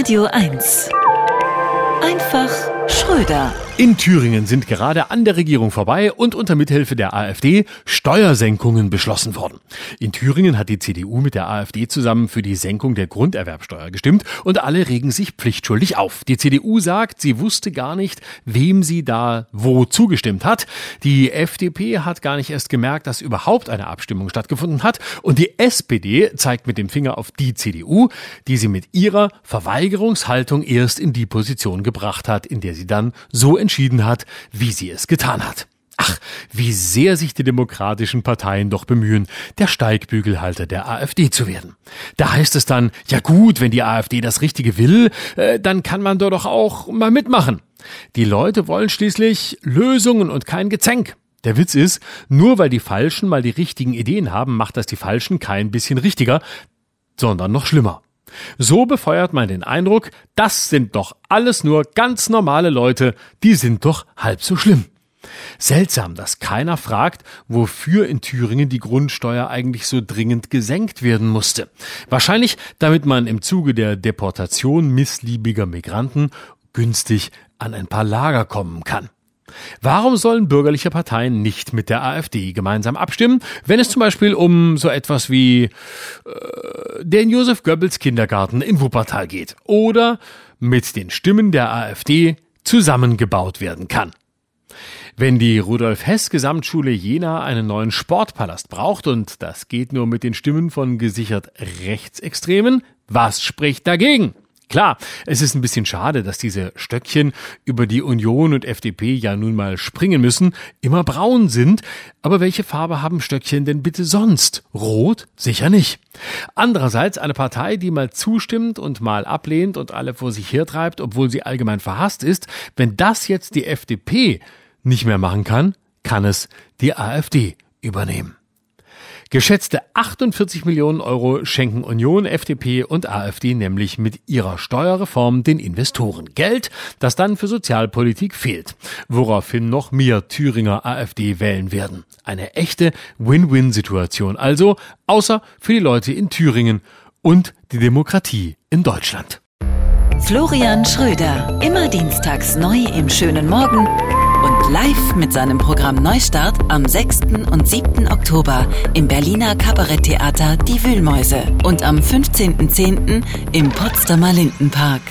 Radio 1. Einfach Schröder. In Thüringen sind gerade an der Regierung vorbei und unter Mithilfe der AfD Steuersenkungen beschlossen worden. In Thüringen hat die CDU mit der AfD zusammen für die Senkung der Grunderwerbsteuer gestimmt und alle regen sich pflichtschuldig auf. Die CDU sagt, sie wusste gar nicht, wem sie da wo zugestimmt hat. Die FDP hat gar nicht erst gemerkt, dass überhaupt eine Abstimmung stattgefunden hat. Und die SPD zeigt mit dem Finger auf die CDU, die sie mit ihrer Verweigerungshaltung erst in die Position gebracht hat, in der sie dann so entschieden hat, wie sie es getan hat. Ach, wie sehr sich die demokratischen Parteien doch bemühen, der Steigbügelhalter der AfD zu werden. Da heißt es dann, ja gut, wenn die AfD das Richtige will, äh, dann kann man doch auch mal mitmachen. Die Leute wollen schließlich Lösungen und kein Gezänk. Der Witz ist, nur weil die Falschen mal die richtigen Ideen haben, macht das die Falschen kein bisschen richtiger, sondern noch schlimmer. So befeuert man den Eindruck, das sind doch alles nur ganz normale Leute, die sind doch halb so schlimm. Seltsam, dass keiner fragt, wofür in Thüringen die Grundsteuer eigentlich so dringend gesenkt werden musste. Wahrscheinlich, damit man im Zuge der Deportation missliebiger Migranten günstig an ein paar Lager kommen kann. Warum sollen bürgerliche Parteien nicht mit der AfD gemeinsam abstimmen, wenn es zum Beispiel um so etwas wie äh, den Josef Goebbels Kindergarten in Wuppertal geht oder mit den Stimmen der AfD zusammengebaut werden kann? Wenn die Rudolf Hess Gesamtschule Jena einen neuen Sportpalast braucht und das geht nur mit den Stimmen von gesichert Rechtsextremen, was spricht dagegen? Klar, es ist ein bisschen schade, dass diese Stöckchen, über die Union und FDP ja nun mal springen müssen, immer braun sind. Aber welche Farbe haben Stöckchen denn bitte sonst? Rot? Sicher nicht. Andererseits eine Partei, die mal zustimmt und mal ablehnt und alle vor sich hertreibt, obwohl sie allgemein verhasst ist, wenn das jetzt die FDP nicht mehr machen kann, kann es die AfD übernehmen. Geschätzte 48 Millionen Euro schenken Union, FDP und AfD nämlich mit ihrer Steuerreform den Investoren. Geld, das dann für Sozialpolitik fehlt. Woraufhin noch mehr Thüringer AfD wählen werden. Eine echte Win-Win-Situation also, außer für die Leute in Thüringen und die Demokratie in Deutschland. Florian Schröder, immer dienstags neu im schönen Morgen und live mit seinem Programm Neustart am 6. und 7. Oktober im Berliner Kabaretttheater Die Wühlmäuse und am 15.10. im Potsdamer Lindenpark.